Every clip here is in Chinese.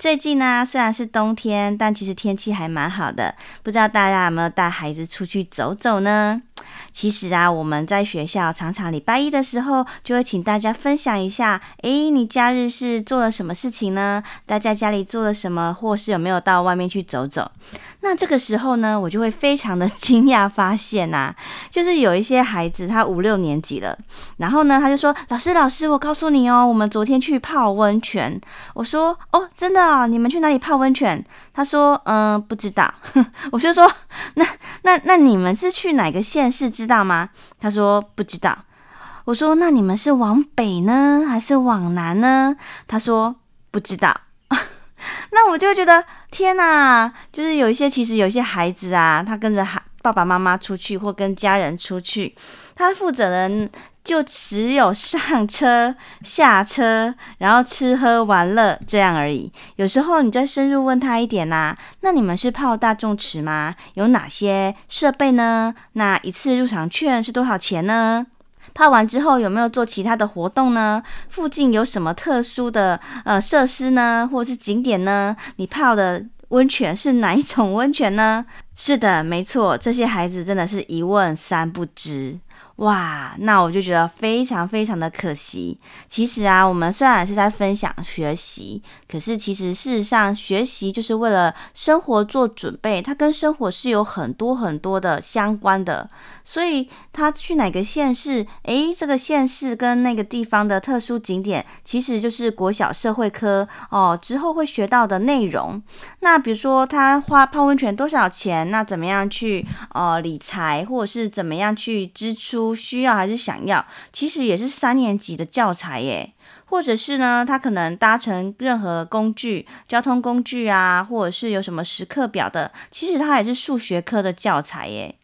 最近呢，虽然是冬天，但其实天气还蛮好的。不知道大家有没有带孩子出去走走呢？其实啊，我们在学校常常礼拜一的时候，就会请大家分享一下，诶，你假日是做了什么事情呢？待在家里做了什么，或是有没有到外面去走走？那这个时候呢，我就会非常的 惊讶，发现呐，就是有一些孩子他五六年级了，然后呢，他就说：“老师，老师，我告诉你哦，我们昨天去泡温泉。”我说：“哦，真的啊？你们去哪里泡温泉？”他说：“嗯，不知道。”我就说：“ 那那那你们是去哪个县市？知道吗？”他说：“不知道。”我说：“那你们是往北呢，还是往南呢？”他说：“不知道。”那我就觉得。天呐，就是有一些，其实有一些孩子啊，他跟着孩爸爸妈妈出去，或跟家人出去，他负责人就只有上车、下车，然后吃喝玩乐这样而已。有时候你再深入问他一点呐，那你们是泡大众池吗？有哪些设备呢？那一次入场券是多少钱呢？泡完之后有没有做其他的活动呢？附近有什么特殊的呃设施呢，或是景点呢？你泡的温泉是哪一种温泉呢？是的，没错，这些孩子真的是一问三不知。哇，那我就觉得非常非常的可惜。其实啊，我们虽然是在分享学习，可是其实事实上，学习就是为了生活做准备，它跟生活是有很多很多的相关的。所以他去哪个县市，诶，这个县市跟那个地方的特殊景点，其实就是国小社会科哦之后会学到的内容。那比如说他花泡温泉多少钱？那怎么样去呃理财，或者是怎么样去支出？不需要还是想要？其实也是三年级的教材耶，或者是呢，他可能搭乘任何工具、交通工具啊，或者是有什么时刻表的，其实它也是数学科的教材耶。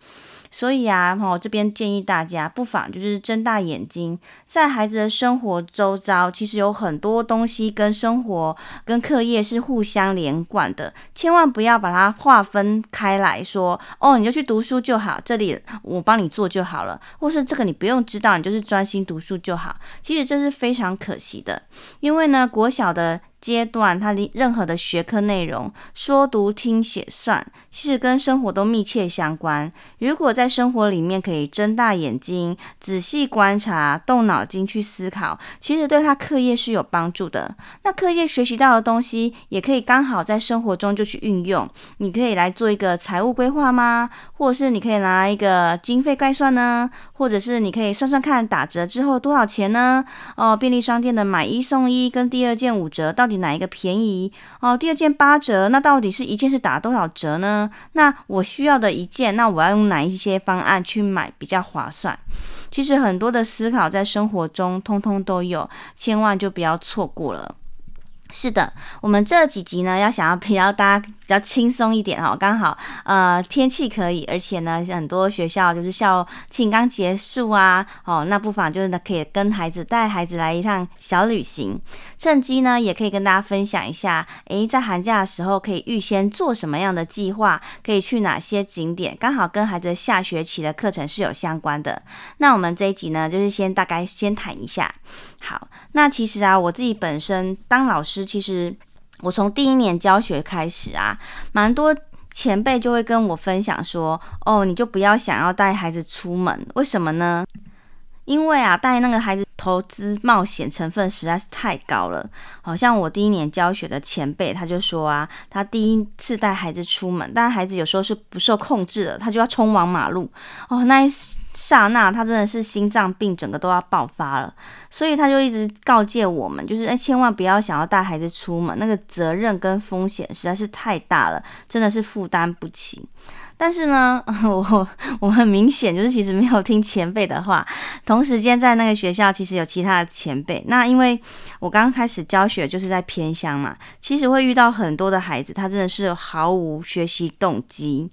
所以啊，我这边建议大家不妨就是睁大眼睛，在孩子的生活周遭，其实有很多东西跟生活、跟课业是互相连贯的，千万不要把它划分开来说，哦，你就去读书就好，这里我帮你做就好了，或是这个你不用知道，你就是专心读书就好。其实这是非常可惜的，因为呢，国小的。阶段，它的任何的学科内容，说读听写算，其实跟生活都密切相关。如果在生活里面可以睁大眼睛，仔细观察，动脑筋去思考，其实对他课业是有帮助的。那课业学习到的东西，也可以刚好在生活中就去运用。你可以来做一个财务规划吗？或者是你可以拿一个经费概算呢？或者是你可以算算看打折之后多少钱呢？哦，便利商店的买一送一跟第二件五折到底哪一个便宜哦？第二件八折，那到底是一件是打多少折呢？那我需要的一件，那我要用哪一些方案去买比较划算？其实很多的思考在生活中通通都有，千万就不要错过了。是的，我们这几集呢，要想要 比较大家比较轻松一点哦，刚好呃天气可以，而且呢很多学校就是校庆刚结束啊，哦，那不妨就是呢可以跟孩子带孩子来一趟小旅行，趁机呢也可以跟大家分享一下，诶，在寒假的时候可以预先做什么样的计划，可以去哪些景点，刚好跟孩子下学期的课程是有相关的。那我们这一集呢，就是先大概先谈一下。好，那其实啊，我自己本身当老师，其实我从第一年教学开始啊，蛮多前辈就会跟我分享说，哦，你就不要想要带孩子出门，为什么呢？因为啊，带那个孩子投资冒险成分实在是太高了。好像我第一年教学的前辈他就说啊，他第一次带孩子出门，但孩子有时候是不受控制的，他就要冲往马路哦，那。刹那，他真的是心脏病，整个都要爆发了。所以他就一直告诫我们，就是哎，千万不要想要带孩子出门，那个责任跟风险实在是太大了，真的是负担不起。但是呢，我我很明显就是其实没有听前辈的话。同时间在那个学校，其实有其他的前辈。那因为我刚开始教学就是在偏乡嘛，其实会遇到很多的孩子，他真的是毫无学习动机。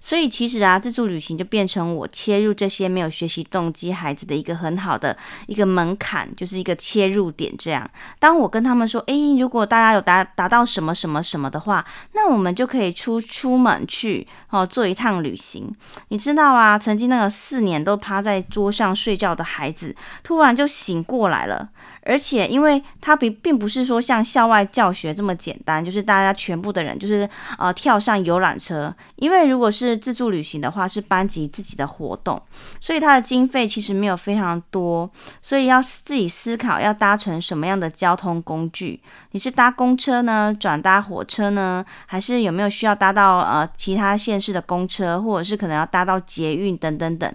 所以其实啊，自助旅行就变成我切入这些没有学习动机孩子的一个很好的一个门槛，就是一个切入点。这样，当我跟他们说，诶，如果大家有达达到什么什么什么的话，那我们就可以出出门去哦做。一趟旅行，你知道啊？曾经那个四年都趴在桌上睡觉的孩子，突然就醒过来了。而且，因为它并并不是说像校外教学这么简单，就是大家全部的人就是呃跳上游览车。因为如果是自助旅行的话，是班级自己的活动，所以它的经费其实没有非常多，所以要自己思考要搭乘什么样的交通工具。你是搭公车呢，转搭火车呢，还是有没有需要搭到呃其他县市的公车，或者是可能要搭到捷运等等等？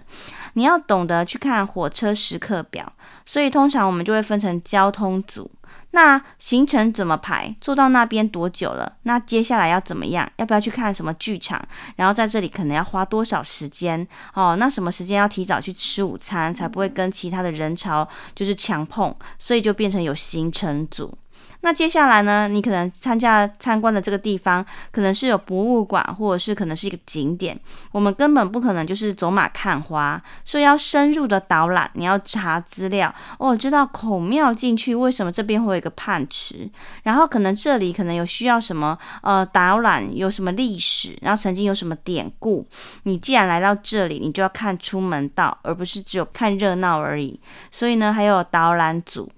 你要懂得去看火车时刻表，所以通常我们就会分成交通组。那行程怎么排？坐到那边多久了？那接下来要怎么样？要不要去看什么剧场？然后在这里可能要花多少时间？哦，那什么时间要提早去吃午餐，才不会跟其他的人潮就是强碰？所以就变成有行程组。那接下来呢？你可能参加参观的这个地方，可能是有博物馆，或者是可能是一个景点。我们根本不可能就是走马看花，所以要深入的导览。你要查资料哦，知道孔庙进去为什么这边会有一个泮池，然后可能这里可能有需要什么呃导览，有什么历史，然后曾经有什么典故。你既然来到这里，你就要看出门道，而不是只有看热闹而已。所以呢，还有导览组。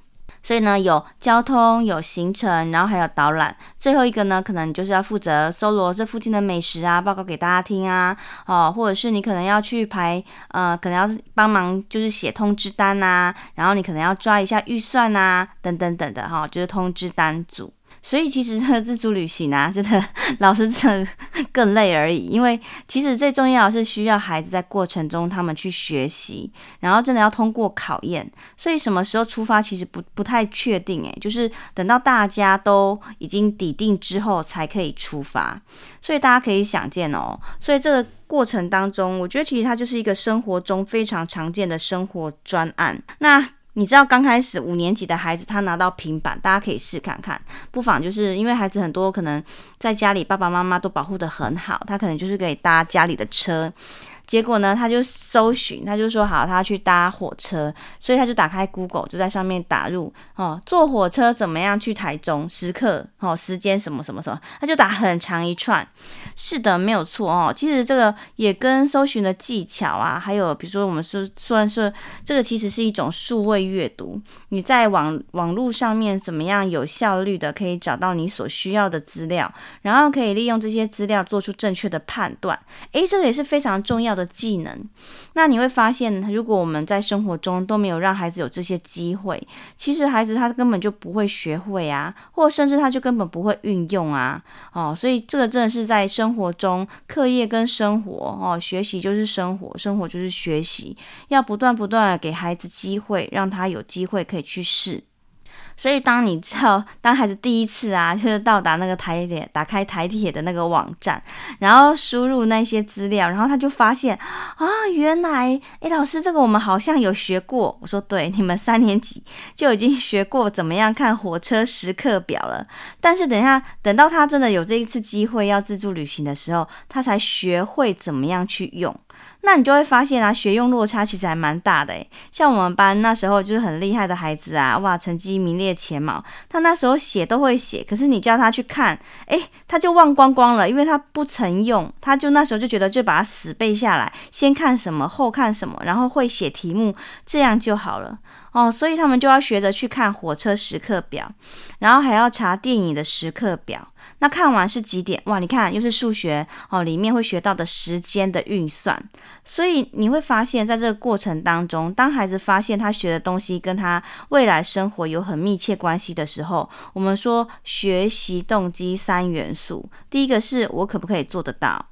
所以呢，有交通，有行程，然后还有导览。最后一个呢，可能就是要负责搜罗这附近的美食啊，报告给大家听啊，哦，或者是你可能要去排，呃，可能要帮忙就是写通知单啊，然后你可能要抓一下预算啊，等等等的哈、就是通知单组。所以其实这自助旅行啊，真的 老师真的更累而已。因为其实最重要是需要孩子在过程中他们去学习，然后真的要通过考验。所以什么时候出发其实不不太确定诶，就是等到大家都已经抵定之后才可以出发。所以大家可以想见哦，所以这个过程当中，我觉得其实它就是一个生活中非常常见的生活专案。那你知道刚开始五年级的孩子，他拿到平板，大家可以试看看，不妨就是因为孩子很多，可能在家里爸爸妈妈都保护得很好，他可能就是可以搭家里的车。结果呢，他就搜寻，他就说好，他要去搭火车，所以他就打开 Google，就在上面打入哦，坐火车怎么样去台中？时刻哦，时间什么什么什么，他就打很长一串。是的，没有错哦。其实这个也跟搜寻的技巧啊，还有比如说我们说算是这个，其实是一种数位阅读。你在网网络上面怎么样有效率的可以找到你所需要的资料，然后可以利用这些资料做出正确的判断。诶，这个也是非常重要的技能，那你会发现，如果我们在生活中都没有让孩子有这些机会，其实孩子他根本就不会学会啊，或甚至他就根本不会运用啊，哦，所以这个真的是在生活中，课业跟生活哦，学习就是生活，生活就是学习，要不断不断给孩子机会，让他有机会可以去试。所以，当你知道，当孩子第一次啊，就是到达那个台铁，打开台铁的那个网站，然后输入那些资料，然后他就发现啊，原来，诶，老师，这个我们好像有学过。我说，对，你们三年级就已经学过怎么样看火车时刻表了。但是，等一下，等到他真的有这一次机会要自助旅行的时候，他才学会怎么样去用。那你就会发现啊，学用落差其实还蛮大的诶。像我们班那时候就是很厉害的孩子啊，哇，成绩名列前茅。他那时候写都会写，可是你叫他去看，诶，他就忘光光了，因为他不曾用。他就那时候就觉得就把它死背下来，先看什么，后看什么，然后会写题目，这样就好了。哦，所以他们就要学着去看火车时刻表，然后还要查电影的时刻表。那看完是几点？哇，你看又是数学哦，里面会学到的时间的运算。所以你会发现在这个过程当中，当孩子发现他学的东西跟他未来生活有很密切关系的时候，我们说学习动机三元素，第一个是我可不可以做得到？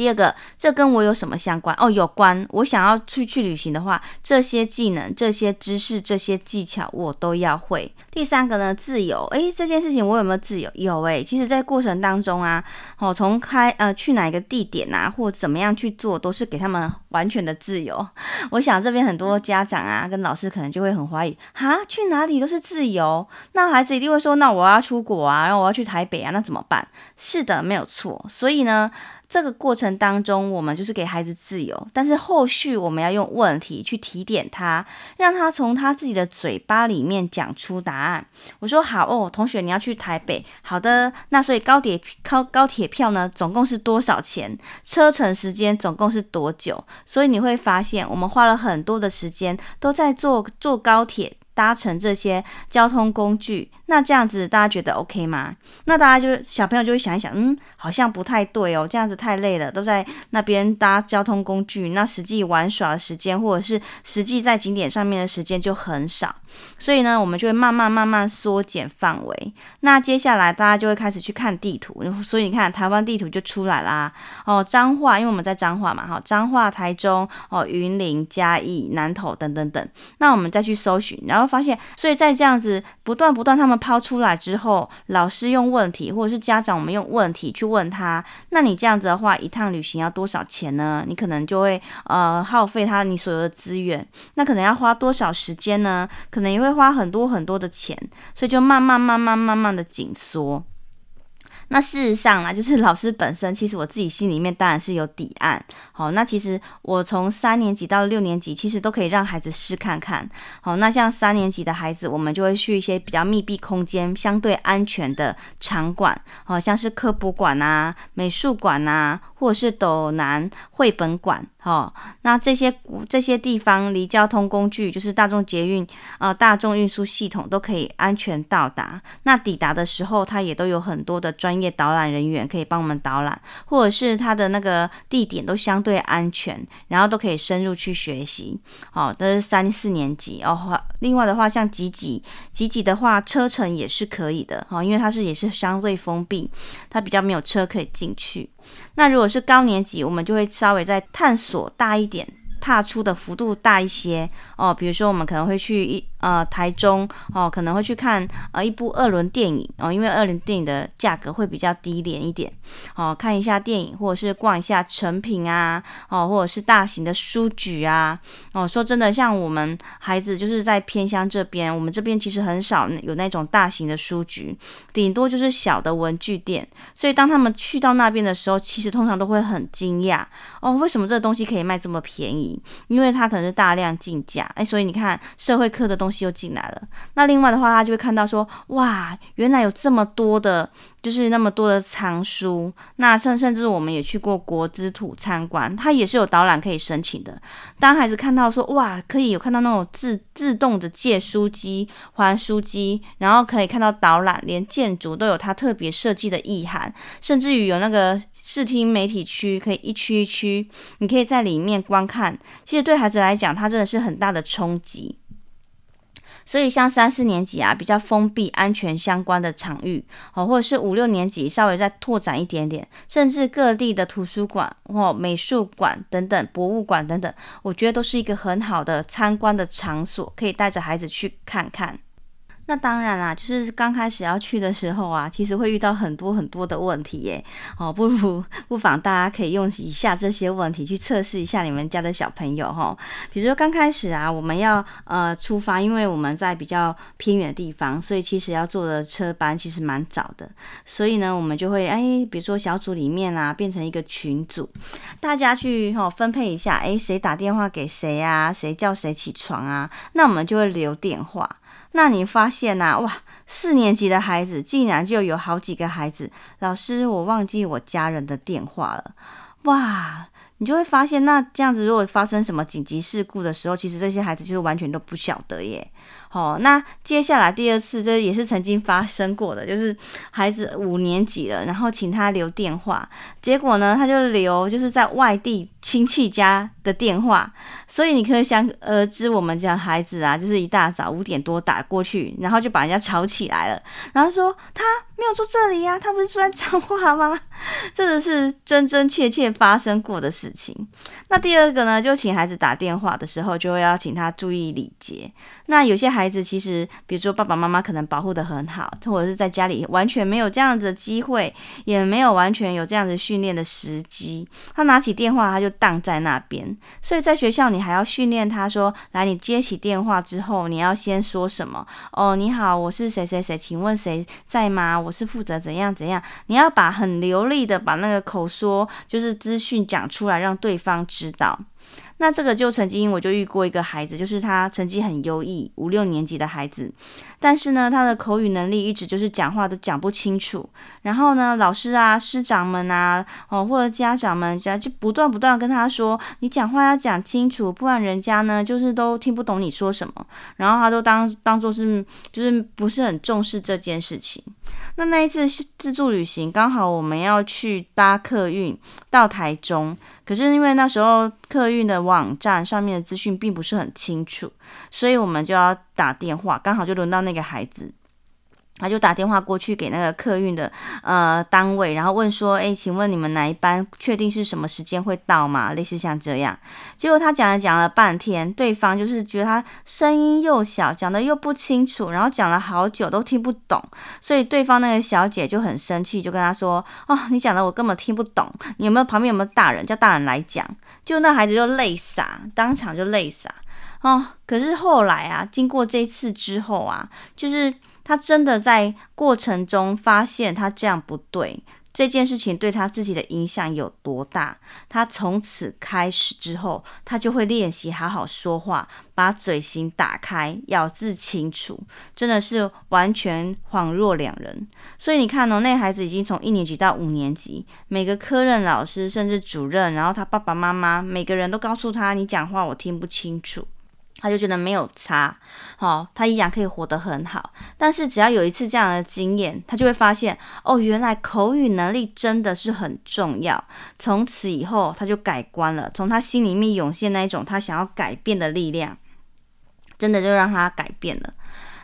第二个，这跟我有什么相关？哦，有关。我想要出去，旅行的话，这些技能、这些知识、这些技巧我都要会。第三个呢，自由。诶，这件事情我有没有自由？有诶。其实，在过程当中啊，哦，从开呃去哪一个地点啊，或怎么样去做，都是给他们完全的自由。我想这边很多家长啊，跟老师可能就会很怀疑，哈，去哪里都是自由，那孩子一定会说，那我要出国啊，然后我要去台北啊，那怎么办？是的，没有错。所以呢。这个过程当中，我们就是给孩子自由，但是后续我们要用问题去提点他，让他从他自己的嘴巴里面讲出答案。我说好哦，同学你要去台北，好的，那所以高铁高高铁票呢，总共是多少钱？车程时间总共是多久？所以你会发现，我们花了很多的时间都在坐坐高铁。搭乘这些交通工具，那这样子大家觉得 OK 吗？那大家就小朋友就会想一想，嗯，好像不太对哦，这样子太累了，都在那边搭交通工具，那实际玩耍的时间或者是实际在景点上面的时间就很少，所以呢，我们就会慢慢慢慢缩减范围。那接下来大家就会开始去看地图，所以你看台湾地图就出来啦。哦，彰化，因为我们在彰化嘛，哈，彰化、台中、哦，云林、嘉义、南投等等等，那我们再去搜寻，然后。发现，所以在这样子不断不断，他们抛出来之后，老师用问题，或者是家长我们用问题去问他，那你这样子的话，一趟旅行要多少钱呢？你可能就会呃耗费他你所有的资源，那可能要花多少时间呢？可能也会花很多很多的钱，所以就慢慢慢慢慢慢的紧缩。那事实上啊，就是老师本身，其实我自己心里面当然是有底案。好，那其实我从三年级到六年级，其实都可以让孩子试看看。好，那像三年级的孩子，我们就会去一些比较密闭空间、相对安全的场馆，好像是科普馆啊、美术馆啊，或者是斗南绘本馆。好，那这些这些地方离交通工具，就是大众捷运呃大众运输系统都可以安全到达。那抵达的时候，它也都有很多的专业导览人员可以帮我们导览，或者是它的那个地点都相对安全，然后都可以深入去学习。好，这是三四年级哦。另外的话，像吉吉吉吉的话，车程也是可以的哈，因为它是也是相对封闭，它比较没有车可以进去。那如果是高年级，我们就会稍微再探索大一点，踏出的幅度大一些哦。比如说，我们可能会去一。呃，台中哦，可能会去看呃一部二轮电影哦，因为二轮电影的价格会比较低廉一点哦，看一下电影或者是逛一下成品啊哦，或者是大型的书局啊哦。说真的，像我们孩子就是在偏乡这边，我们这边其实很少有那种大型的书局，顶多就是小的文具店。所以当他们去到那边的时候，其实通常都会很惊讶哦，为什么这个东西可以卖这么便宜？因为它可能是大量进价哎，所以你看社会课的东西。又进来了，那另外的话，他就会看到说，哇，原来有这么多的，就是那么多的藏书。那甚甚至我们也去过国之图参观，它也是有导览可以申请的。当孩子看到说，哇，可以有看到那种自自动的借书机、还书机，然后可以看到导览，连建筑都有它特别设计的意涵，甚至于有那个视听媒体区，可以一区一区，你可以在里面观看。其实对孩子来讲，它真的是很大的冲击。所以，像三四年级啊，比较封闭、安全相关的场域，哦，或者是五六年级稍微再拓展一点点，甚至各地的图书馆或美术馆等等、博物馆等等，我觉得都是一个很好的参观的场所，可以带着孩子去看看。那当然啦，就是刚开始要去的时候啊，其实会遇到很多很多的问题耶。哦，不如不妨大家可以用以下这些问题去测试一下你们家的小朋友哈。比如说刚开始啊，我们要呃出发，因为我们在比较偏远的地方，所以其实要坐的车班其实蛮早的。所以呢，我们就会哎，比如说小组里面啊，变成一个群组，大家去哈分配一下，哎，谁打电话给谁啊？谁叫谁起床啊？那我们就会留电话。那你发现呐、哇，四年级的孩子竟然就有好几个孩子，老师，我忘记我家人的电话了，哇，你就会发现，那这样子如果发生什么紧急事故的时候，其实这些孩子就是完全都不晓得耶。哦，那接下来第二次，这也是曾经发生过的，就是孩子五年级了，然后请他留电话，结果呢，他就留就是在外地亲戚家的电话，所以你可以想而知，我们家孩子啊，就是一大早五点多打过去，然后就把人家吵起来了，然后说他没有住这里呀，他不是住在彰化吗？这个是真真切切发生过的事情。那第二个呢，就请孩子打电话的时候，就要请他注意礼节。那有些孩子其实，比如说爸爸妈妈可能保护得很好，或者是在家里完全没有这样子的机会，也没有完全有这样子训练的时机。他拿起电话，他就荡在那边。所以在学校，你还要训练他说：“来，你接起电话之后，你要先说什么？哦，你好，我是谁谁谁，请问谁在吗？我是负责怎样怎样。你要把很流利的把那个口说，就是资讯讲出来，让对方知道。”那这个就曾经我就遇过一个孩子，就是他成绩很优异，五六年级的孩子，但是呢，他的口语能力一直就是讲话都讲不清楚。然后呢，老师啊、师长们啊，哦或者家长们，家就不断不断跟他说，你讲话要讲清楚，不然人家呢就是都听不懂你说什么。然后他都当当做是就是不是很重视这件事情。那那一次自助旅行，刚好我们要去搭客运到台中。可是因为那时候客运的网站上面的资讯并不是很清楚，所以我们就要打电话，刚好就轮到那个孩子。他就打电话过去给那个客运的呃单位，然后问说：“诶，请问你们哪一班确定是什么时间会到吗？”类似像这样。结果他讲了讲了半天，对方就是觉得他声音又小，讲的又不清楚，然后讲了好久都听不懂，所以对方那个小姐就很生气，就跟他说：“哦，你讲的我根本听不懂，你有没有旁边有没有大人？叫大人来讲。”就那孩子就泪洒，当场就泪洒。哦，可是后来啊，经过这次之后啊，就是。他真的在过程中发现他这样不对，这件事情对他自己的影响有多大？他从此开始之后，他就会练习好好说话，把嘴型打开，咬字清楚，真的是完全恍若两人。所以你看哦，那孩子已经从一年级到五年级，每个科任老师甚至主任，然后他爸爸妈妈每个人都告诉他：“你讲话我听不清楚。”他就觉得没有差，好，他依然可以活得很好。但是只要有一次这样的经验，他就会发现，哦，原来口语能力真的是很重要。从此以后，他就改观了，从他心里面涌现那一种他想要改变的力量，真的就让他改变了。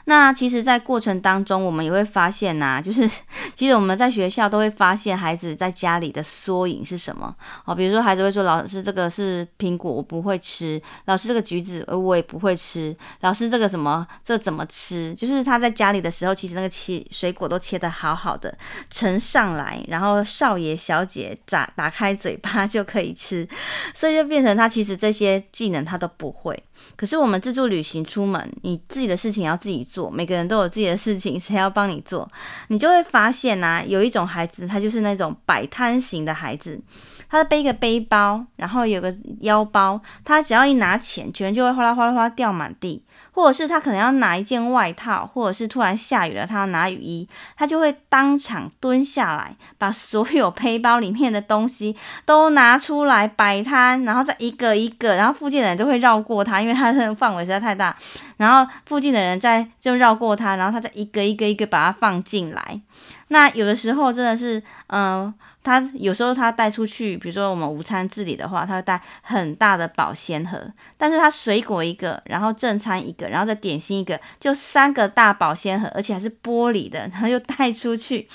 那其实，在过程当中，我们也会发现呐、就是 其实我们在学校都会发现孩子在家里的缩影是什么哦。比如说，孩子会说：“老师，这个是苹果，我不会吃。”老师，这个橘子，我也不会吃。老师，这个什么，这、怎么吃？就是他在家里的时候，其实那个切水果都切得好好的，盛上来，然后少爷小姐打打开嘴巴就可以吃，所以就变成他其实这些技能他都不会。可是我们自助旅行出门，你自己的事情要自己，做每个人都有自己的事情，谁要帮你做？你就会发现呢、有一种孩子，他就是那种摆摊型的孩子，他背个背包，然后有个腰包，他只要一拿钱，钱就会哗啦哗啦哗掉满地。或者是他可能要拿一件外套，或者是突然下雨了，他要拿雨衣，他就会当场蹲下来，把所有背包里面的东西都拿出来摆摊，然后再一个一个，然后附近的人都会绕过他，因为他的范围实在太大，然后附近的人再就绕过他，然后他再一个一个一个把它放进来。那有的时候真的是，嗯、他有时候他带出去，比如说我们午餐自理的话，他会带很大的保鲜盒。但是他水果一个，然后正餐一个，然后再点心一个，就三个大保鲜盒，而且还是玻璃的，然后又带出去，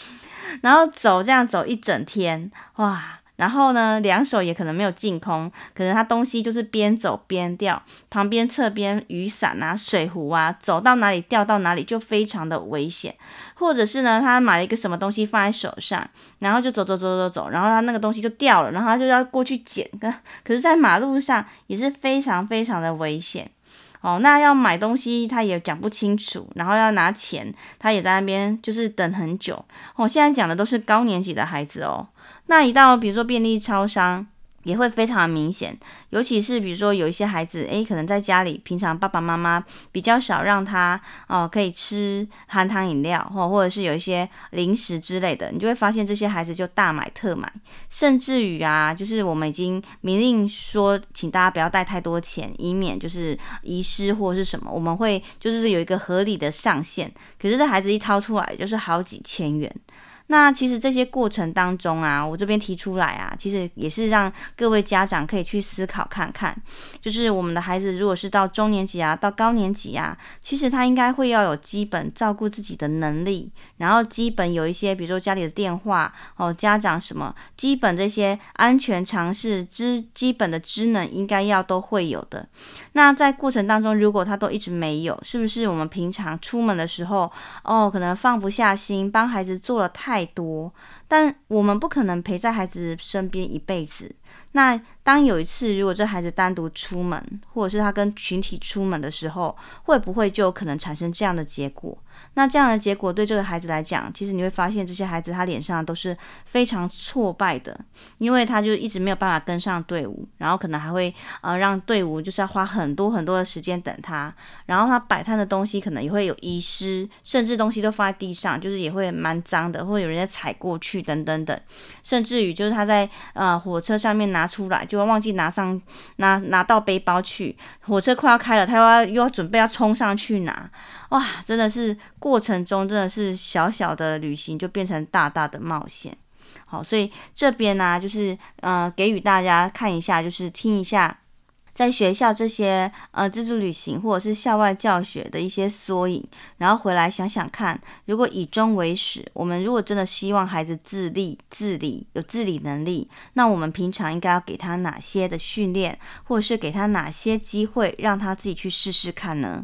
然后走这样走一整天，哇！然后呢，两手也可能没有净空，可能他东西就是边走边掉，旁边侧边雨伞啊、水壶啊，走到哪里掉到哪里就非常的危险。或者是呢，他买了一个什么东西放在手上，然后就走走走走走，然后他那个东西就掉了，然后他就要过去捡。可可是，在马路上也是非常非常的危险。哦，那要买东西他也讲不清楚，然后要拿钱，他也在那边就是等很久。哦，现在讲的都是高年级的孩子哦。那一到比如说便利超商，也会非常明显，尤其是比如说有一些孩子，诶，可能在家里平常爸爸妈妈比较少让他哦可以吃含糖饮料，或或者是有一些零食之类的，你就会发现这些孩子就大买特买，甚至于啊，就是我们已经明令说，请大家不要带太多钱，以免就是遗失或者是什么，我们会就是有一个合理的上限，可是这孩子一掏出来就是好几千元。那其实这些过程当中啊，我这边提出来啊，其实也是让各位家长可以去思考看看，就是我们的孩子如果是到中年级啊，到高年级啊，其实他应该会要有基本照顾自己的能力，然后基本有一些，比如说家里的电话哦，家长什么基本这些安全常识之基本的知能应该要都会有的。那在过程当中，如果他都一直没有，是不是我们平常出门的时候哦，可能放不下心，帮孩子做了太太多，但我们不可能陪在孩子身边一辈子。那当有一次，如果这孩子单独出门，或者是他跟群体出门的时候，会不会就有可能产生这样的结果？那这样的结果对这个孩子来讲，其实你会发现这些孩子他脸上都是非常挫败的，因为他就一直没有办法跟上队伍，然后可能还会呃让队伍就是要花很多很多的时间等他，然后他摆摊的东西可能也会有遗失，甚至东西都放在地上，就是也会蛮脏的，或者有人在踩过去等等等，甚至于就是他在呃火车上面拿 拿出来就会忘记拿上拿拿到背包去，火车快要开了，他又要又要准备要冲上去拿。哇，真的是过程中真的是小小的旅行就变成大大的冒险。好，所以这边呢、就是呃，给予大家看一下，就是听一下，在学校这些呃自助旅行或者是校外教学的一些缩影，然后回来想想看，如果以终为始，我们如果真的希望孩子自立、自理、有自理能力，那我们平常应该要给他哪些的训练，或者是给他哪些机会，让他自己去试试看呢？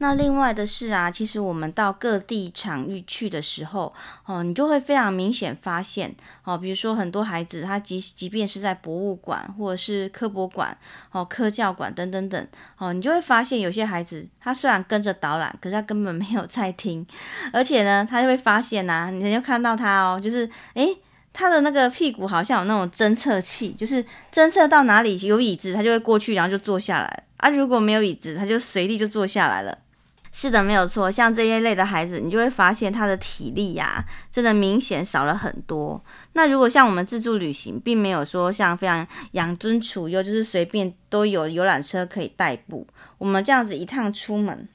那另外的是啊，其实我们到各地场域去的时候，哦，你就会非常明显发现，哦，比如说很多孩子，他即即便是在博物馆或者是科博馆、哦科教馆等等等，哦，你就会发现有些孩子，他虽然跟着导览，可是他根本没有在听，而且呢，他就会发现呐、啊，你就看到他哦，就是诶，他的那个屁股好像有那种侦测器，就是侦测到哪里有椅子，他就会过去，然后就坐下来啊，如果没有椅子，他就随地就坐下来了。是的，没有错。像这一类的孩子，你就会发现他的体力呀、真的明显少了很多。那如果像我们自助旅行，并没有说像非常养尊处优，就是随便都有游览车可以代步。我们这样子一趟出门，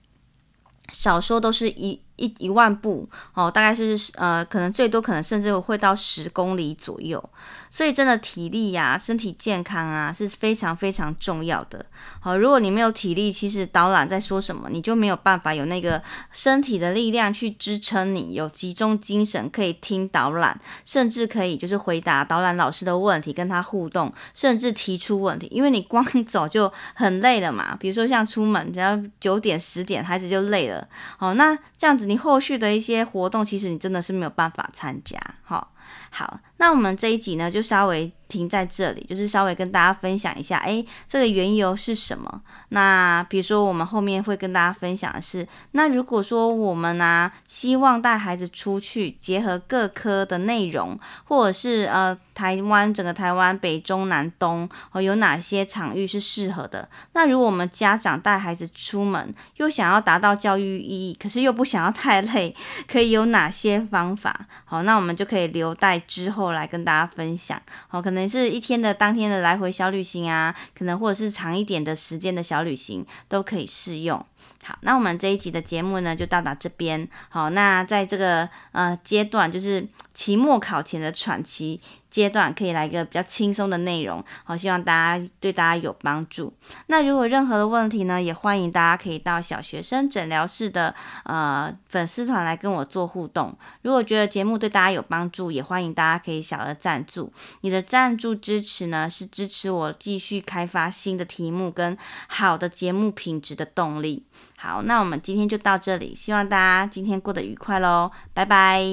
少说都是一。一一万步哦，大概是呃，可能最多可能甚至会到十公里左右，所以真的体力呀、身体健康啊是非常非常重要的。好，如果你没有体力，其实导览在说什么，你就没有办法有那个身体的力量去支撑你，有集中精神可以听导览，甚至可以就是回答导览老师的问题，跟他互动，甚至提出问题，因为你光 走就很累了嘛。比如说像出门，只要九点十点，孩子就累了。好，那这样子。你后续的一些活动，其实你真的是没有办法参加，好，好，那我们这一集呢，就稍微。停在这里，就是稍微跟大家分享一下，诶，这个缘由是什么？那比如说，我们后面会跟大家分享的是，那如果说我们呢、啊，希望带孩子出去，结合各科的内容，或者是呃，台湾整个台湾北中南东，哦，有哪些场域是适合的？那如果我们家长带孩子出门，又想要达到教育意义，可是又不想要太累，可以有哪些方法？好，那我们就可以留待之后来跟大家分享。好，可能。是一天的当天的来回小旅行啊，可能或者是长一点的时间的小旅行都可以适用。好，那我们这一集的节目呢，就到达这边。好，那在这个呃阶段，就是期末考前的喘息阶段，可以来一个比较轻松的内容。好，希望大家对大家有帮助。那如果任何的问题呢，也欢迎大家可以到小学生诊疗室的呃粉丝团来跟我做互动。如果觉得节目对大家有帮助，也欢迎大家可以小额赞助。你的赞助支持呢，是支持我继续开发新的题目跟好的节目品质的动力。好，那我们今天就到这里，希望大家今天过得愉快喽，拜拜。